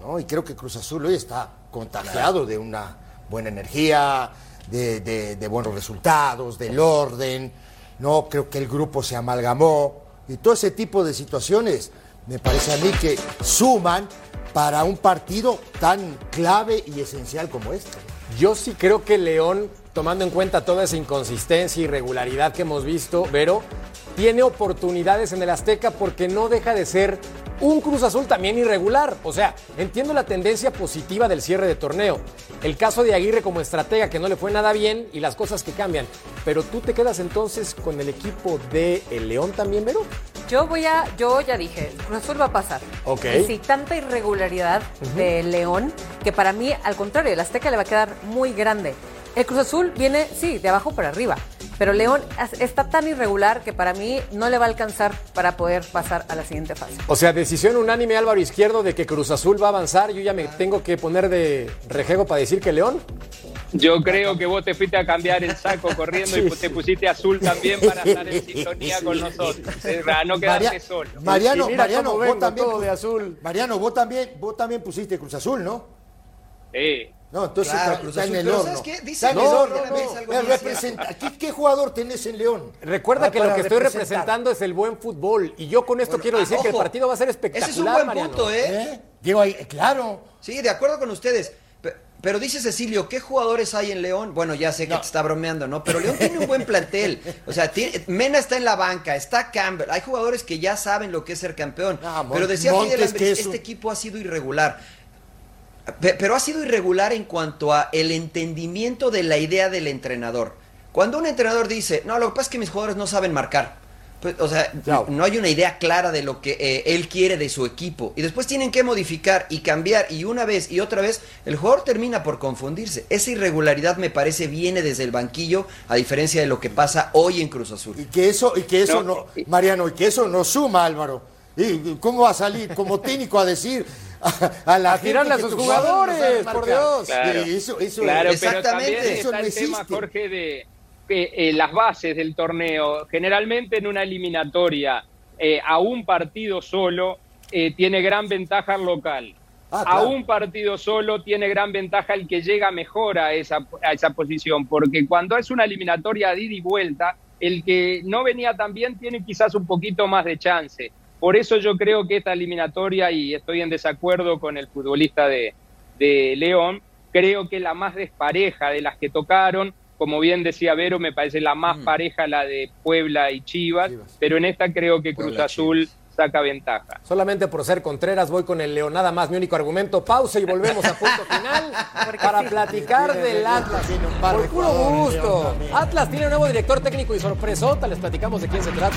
¿no? Y creo que Cruz Azul hoy está contagiado de una buena energía, de, buenos resultados, del orden, no creo que el grupo se amalgamó y todo ese tipo de situaciones me parece a mí que suman para un partido tan clave y esencial como este. Yo sí creo que León, tomando en cuenta toda esa inconsistencia y irregularidad que hemos visto, pero tiene oportunidades en el Azteca porque no deja de ser un Cruz Azul también irregular. O sea, entiendo la tendencia positiva del cierre de torneo. El caso de Aguirre como estratega que no le fue nada bien y las cosas que cambian. Pero tú te quedas entonces con el equipo de El León también, Vero. Yo voy a, yo ya dije, Cruz Azul va a pasar. Ok. sí, tanta irregularidad de León que para mí, al contrario, el Azteca le va a quedar muy grande. El Cruz Azul viene, sí, de abajo para arriba. Pero León está tan irregular que para mí no le va a alcanzar para poder pasar a la siguiente fase. O sea, decisión unánime Álvaro Izquierdo de que Cruz Azul va a avanzar. Yo ya me tengo que poner de rejego para decir que León. Yo creo que vos te fuiste a cambiar el saco corriendo y te pusiste azul también para estar en sintonía con nosotros. Para no quedarte solo. Mariano, Mariano, vos también, de azul. Mariano, vos también, vos también pusiste Cruz Azul, ¿no? Sí. No, entonces Claro, está, Cruz está en el pero horno. ¿sabes qué? Dice Está en que el no, horno. ¿Qué, qué jugador tenés en León? Recuerda Ah, que lo que estoy representando es el buen fútbol. Y yo con esto Bueno, quiero ah, decir que el partido va a ser espectacular, Ese es un buen Mariano. punto, ¿eh? Digo, ahí, claro. Sí, de acuerdo con ustedes. Pe- Pero dice Cecilio, ¿qué jugadores hay en León? Bueno, ya sé que te está bromeando, ¿no? Pero León tiene un buen plantel. O sea, tiene- Mena está en la banca, está Campbell. Hay jugadores que ya saben lo que es ser campeón. Mon- pero decía Montes, Fidel este equipo ha sido irregular. Pe- Pero ha sido irregular en cuanto a el entendimiento de la idea del entrenador. Cuando un entrenador dice, no, lo que pasa es que mis jugadores no saben marcar. Pues, o sea, no hay una idea clara de lo que eh, él quiere de su equipo. Y después tienen que modificar y cambiar y una vez y otra vez, el jugador termina por confundirse. Esa irregularidad me parece viene desde el banquillo, a diferencia de lo que pasa hoy en Cruz Azul. Y que eso, y que eso no, Mariano, y que eso no suma, Álvaro. ¿Y cómo va a salir como técnico a decir a, a la A tirarle a sus jugadores por? Dios. Claro, eso, eso claro es- pero también eso está no el tema, existe. Jorge, de que, eh, las bases del torneo. Generalmente en una eliminatoria eh, a un partido solo eh, tiene gran ventaja el local. Ah, A un partido solo tiene gran ventaja el que llega mejor a esa, a esa posición, porque cuando es una eliminatoria de ida y vuelta, el que no venía tan bien tiene quizás un poquito más de chance. Por eso yo creo que esta eliminatoria, y estoy en desacuerdo con el futbolista de, de León, creo que la más despareja de las que tocaron, como bien decía Vero, me parece la más pareja la de Puebla y Chivas, pero en esta creo que Cruz Azul saca ventaja. Solamente por ser Contreras voy con el León, nada más. Mi único argumento, pausa y volvemos a punto final para platicar del Atlas. Por puro gusto. Atlas tiene un nuevo director técnico y sorpresota. Les platicamos de quién se trata.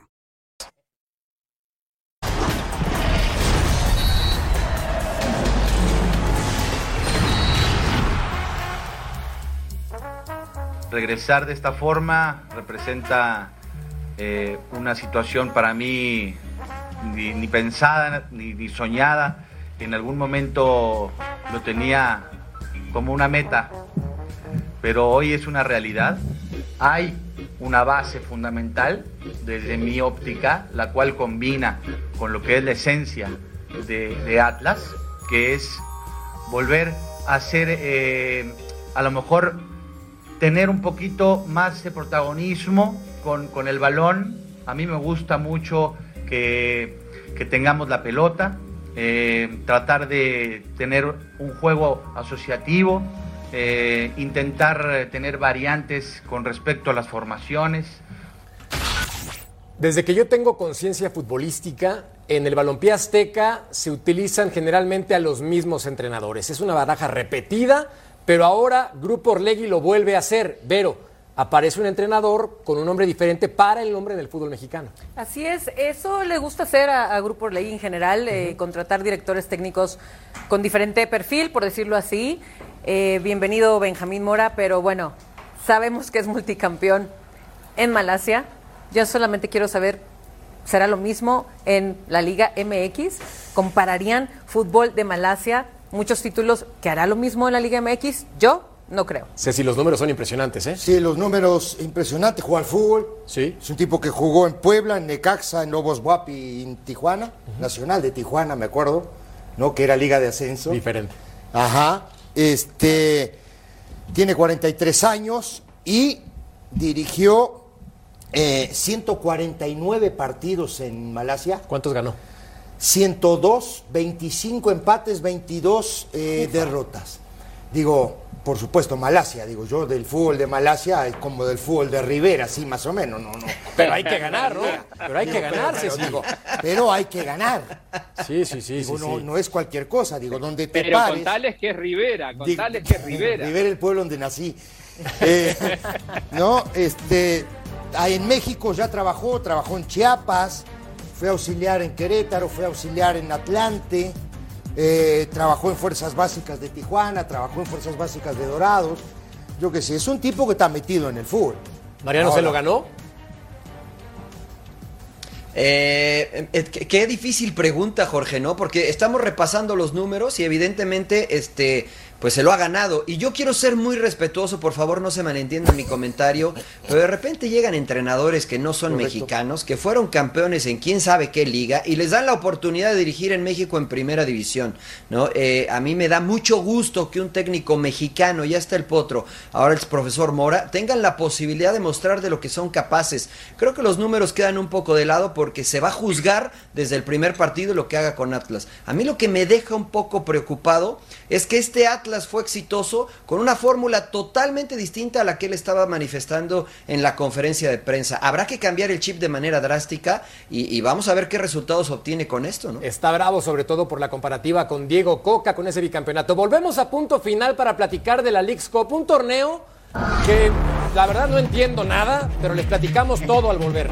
regresar de esta forma representa eh, una situación para mí ni, pensada ni, soñada. En algún momento lo tenía como una meta, pero hoy es una realidad. Hay una base fundamental desde mi óptica, la cual combina con lo que es la esencia de, de Atlas, que es volver a ser eh, a lo mejor tener un poquito más de protagonismo con, con el balón. A mí me gusta mucho que, que tengamos la pelota, eh, tratar de tener un juego asociativo, eh, intentar tener variantes con respecto a las formaciones. Desde que yo tengo conciencia futbolística, en el balompié azteca se utilizan generalmente a los mismos entrenadores. Es una baraja repetida, pero ahora Grupo Orlegui lo vuelve a hacer. Vero, aparece un entrenador con un nombre diferente para el nombre del fútbol mexicano. Así es, eso le gusta hacer a, a Grupo Orlegui en general, eh, contratar directores técnicos con diferente perfil, por decirlo así. Eh, bienvenido Benjamín Mora, pero bueno, sabemos que es multicampeón en Malasia. Yo solamente quiero saber, ¿será lo mismo en la Liga MX? ¿Compararían fútbol de Malasia, muchos títulos, que hará lo mismo en la Liga MX? Yo no creo. Ceci, los números son impresionantes, ¿eh? Sí, los números impresionantes. Juega al fútbol. Sí. Es un tipo que jugó en Puebla, en Necaxa, en Lobos Guapi y en Tijuana. Nacional de Tijuana, me acuerdo. ¿No? Que era Liga de Ascenso. Diferente. Ajá. Este. Tiene 43 años y dirigió eh, 149 partidos en Malasia. ¿Cuántos ganó? 102, 25 empates, 22 eh, derrotas. Digo, por supuesto, Malasia, digo yo, del fútbol de Malasia es como del fútbol de Rivera, así más o menos, no, no. Pero hay que ganar, ¿no? Pero hay que Digo, ganar, pero, digo, pero hay que ganar. Sí, sí, sí, Digo, sí, no, sí. no es cualquier cosa, digo, donde te Pero pares. contales que es Rivera, Digo, contales que es Rivera. Rivera, el pueblo donde nací. Eh, no, este, ah, en México ya trabajó, trabajó en Chiapas, fue auxiliar en Querétaro, fue auxiliar en Atlante, eh, trabajó en Fuerzas Básicas de Tijuana, trabajó en Fuerzas Básicas de Dorados. Yo qué sé, es un tipo que está metido en el fútbol. ¿Mariano se Ahora, lo ganó? Eh, eh, qué, qué difícil pregunta, Jorge, ¿no? Porque estamos repasando los números y evidentemente, este, pues se lo ha ganado. Y yo quiero ser muy respetuoso, por favor, no se malentienda mi comentario, pero de repente llegan entrenadores que no son Correcto. mexicanos, que fueron campeones en quién sabe qué liga y les dan la oportunidad de dirigir en México en primera división, ¿no? Eh, a mí me da mucho gusto que un técnico mexicano, ya está el potro, ahora el profesor Mora, tengan la posibilidad de mostrar de lo que son capaces. Creo que los números quedan un poco de lado porque se va a juzgar desde el primer partido lo que haga con Atlas. A mí lo que me deja un poco preocupado es que este Atlas fue exitoso con una fórmula totalmente distinta a la que él estaba manifestando en la conferencia de prensa. Habrá que cambiar el chip de manera drástica y, vamos a ver qué resultados obtiene con esto, ¿no? Está bravo sobre todo por la comparativa con Diego Coca, con ese bicampeonato. Volvemos a punto final para platicar de la League's Cup, un torneo que la verdad no entiendo nada, pero les platicamos todo al volver.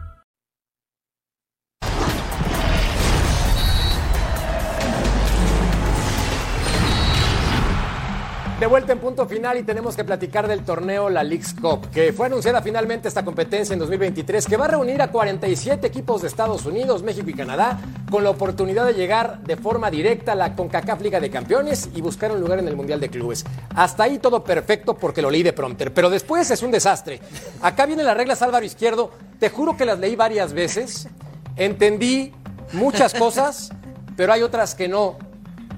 De vuelta en punto final y tenemos que platicar del torneo La League's Cup, que fue anunciada finalmente esta competencia en 2023, que va a reunir a 47 equipos de Estados Unidos, México y Canadá, con la oportunidad de llegar de forma directa a la CONCACAF Liga de Campeones y buscar un lugar en el Mundial de Clubes. Hasta ahí todo perfecto porque lo leí de prompter, pero después es un desastre. Acá vienen las reglas Álvaro Izquierdo, te juro que las leí varias veces, entendí muchas cosas, pero hay otras que no.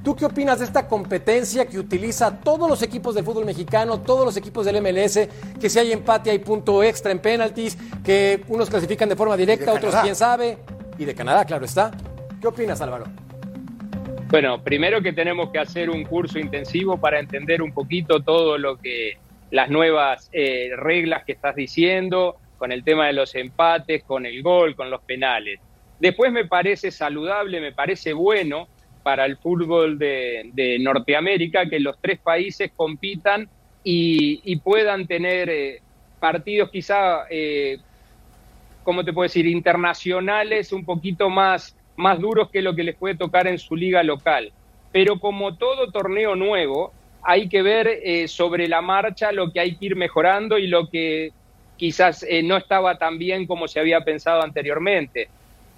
¿Tú qué opinas de esta competencia que utiliza todos los equipos del fútbol mexicano, todos los equipos del MLS, que si hay empate hay punto extra en penaltis, que unos clasifican de forma directa, de otros Canadá. quién sabe? Y de Canadá, claro está. ¿Qué opinas, Álvaro? Bueno, primero que tenemos que hacer un curso intensivo para entender un poquito todo lo que las nuevas eh, reglas que estás diciendo, con el tema de los empates, con el gol, con los penales. Después me parece saludable, me parece bueno para el fútbol de, Norteamérica que los tres países compitan y, y puedan tener eh, partidos quizá, eh, ¿cómo te puedo decir?, internacionales un poquito más, más duros que lo que les puede tocar en su liga local. Pero como todo torneo nuevo, hay que ver eh, sobre la marcha lo que hay que ir mejorando y lo que quizás eh, no estaba tan bien como se había pensado anteriormente.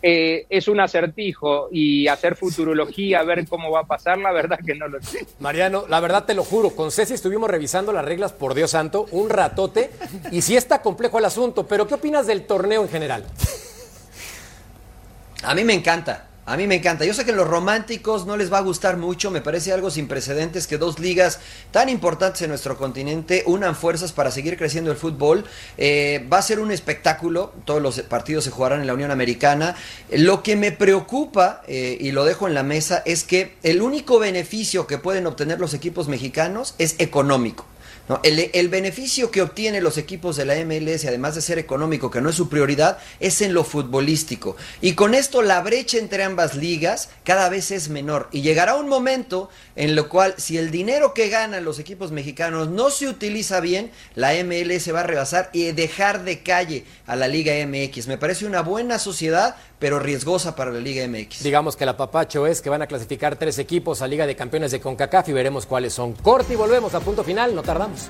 Eh, es un acertijo y hacer futurología, ver cómo va a pasar, la verdad que no lo sé. Mariano, la verdad te lo juro, con Ceci estuvimos revisando las reglas, por Dios santo, un ratote, y sí está complejo el asunto, pero ¿qué opinas del torneo en general? A mí me encanta. A mí me encanta. Yo sé que los románticos no les va a gustar mucho. Me parece algo sin precedentes que dos ligas tan importantes en nuestro continente unan fuerzas para seguir creciendo el fútbol. Eh, va a ser un espectáculo. Todos los partidos se jugarán en la Unión Americana. Lo que me preocupa, eh, y lo dejo en la mesa, es que el único beneficio que pueden obtener los equipos mexicanos es económico. ¿No? El, el beneficio que obtienen los equipos de la MLS, además de ser económico, que no es su prioridad, es en lo futbolístico. Y con esto la brecha entre ambas ligas cada vez es menor. Y llegará un momento en lo cual, si el dinero que ganan los equipos mexicanos no se utiliza bien, la MLS va a rebasar y dejar de calle a la Liga MX. Me parece una buena sociedad, pero riesgosa para la Liga MX. Digamos que la papacho es que van a clasificar tres equipos a Liga de Campeones de CONCACAF y veremos cuáles son. Corte y volvemos a punto final, no tardamos.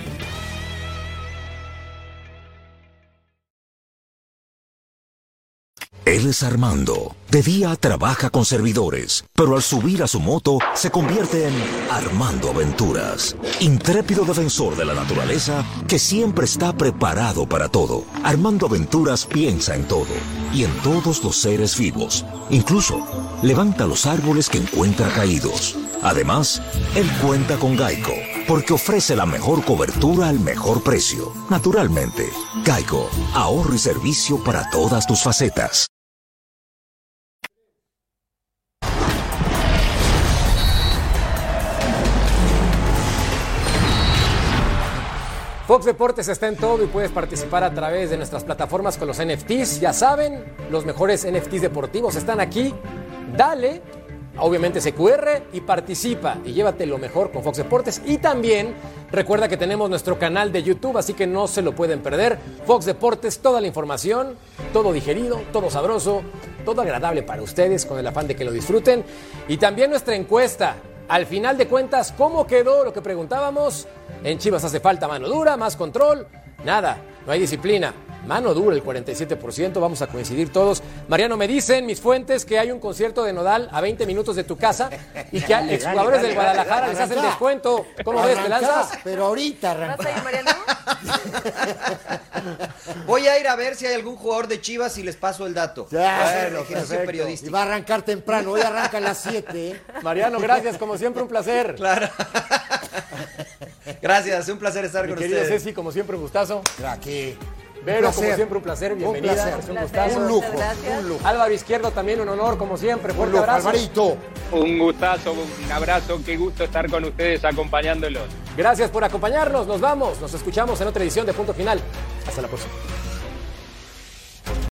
Él es Armando. De día trabaja con servidores, pero al subir a su moto se convierte en Armando Aventuras, intrépido defensor de la naturaleza que siempre está preparado para todo. Armando Aventuras piensa en todo y en todos los seres vivos. Incluso levanta los árboles que encuentra caídos. Además, él cuenta con Geico, porque ofrece la mejor cobertura al mejor precio. Naturalmente, Geico, ahorro y servicio para todas tus facetas. Fox Deportes está en todo y puedes participar a través de nuestras plataformas con los NFTs. Ya saben, los mejores NFTs deportivos están aquí. Dale, obviamente ese QR y participa y llévate lo mejor con Fox Deportes. Y también recuerda que tenemos nuestro canal de YouTube, así que no se lo pueden perder. Fox Deportes, toda la información, todo digerido, todo sabroso, todo agradable para ustedes con el afán de que lo disfruten. Y también nuestra encuesta. Al final de cuentas, ¿cómo quedó lo que preguntábamos? En Chivas hace falta mano dura, más control. Nada, no hay disciplina. Mano dura el 47%, vamos a coincidir todos. Mariano, me dicen mis fuentes que hay un concierto de Nodal a 20 minutos de tu casa y que a Dale, exjugadores del Guadalajara dale, les hacen arranca. descuento. ¿Cómo ves? ¿Te lanzas? Pero ahorita arranca. Voy a ir a ver si hay algún jugador de Chivas y les paso el dato. Bueno, periodístico. Y va a arrancar temprano, hoy arranca a las 7. Mariano, gracias, como siempre, un placer. Claro. Gracias, un placer estar Mi con querido ustedes. Ceci, como siempre, un gustazo. Aquí. Vero, Un como placer. siempre, un placer, Un bienvenida. placer. es un Un gustazo. Un lujo, un lujo. Álvaro Izquierdo, también un honor, como siempre. Fuerte lujo, abrazo. Alvarito. Un gustazo, un abrazo, qué gusto estar con ustedes acompañándolos. Gracias por acompañarnos. Nos vamos. Nos escuchamos en otra edición de Punto Final. Hasta la próxima.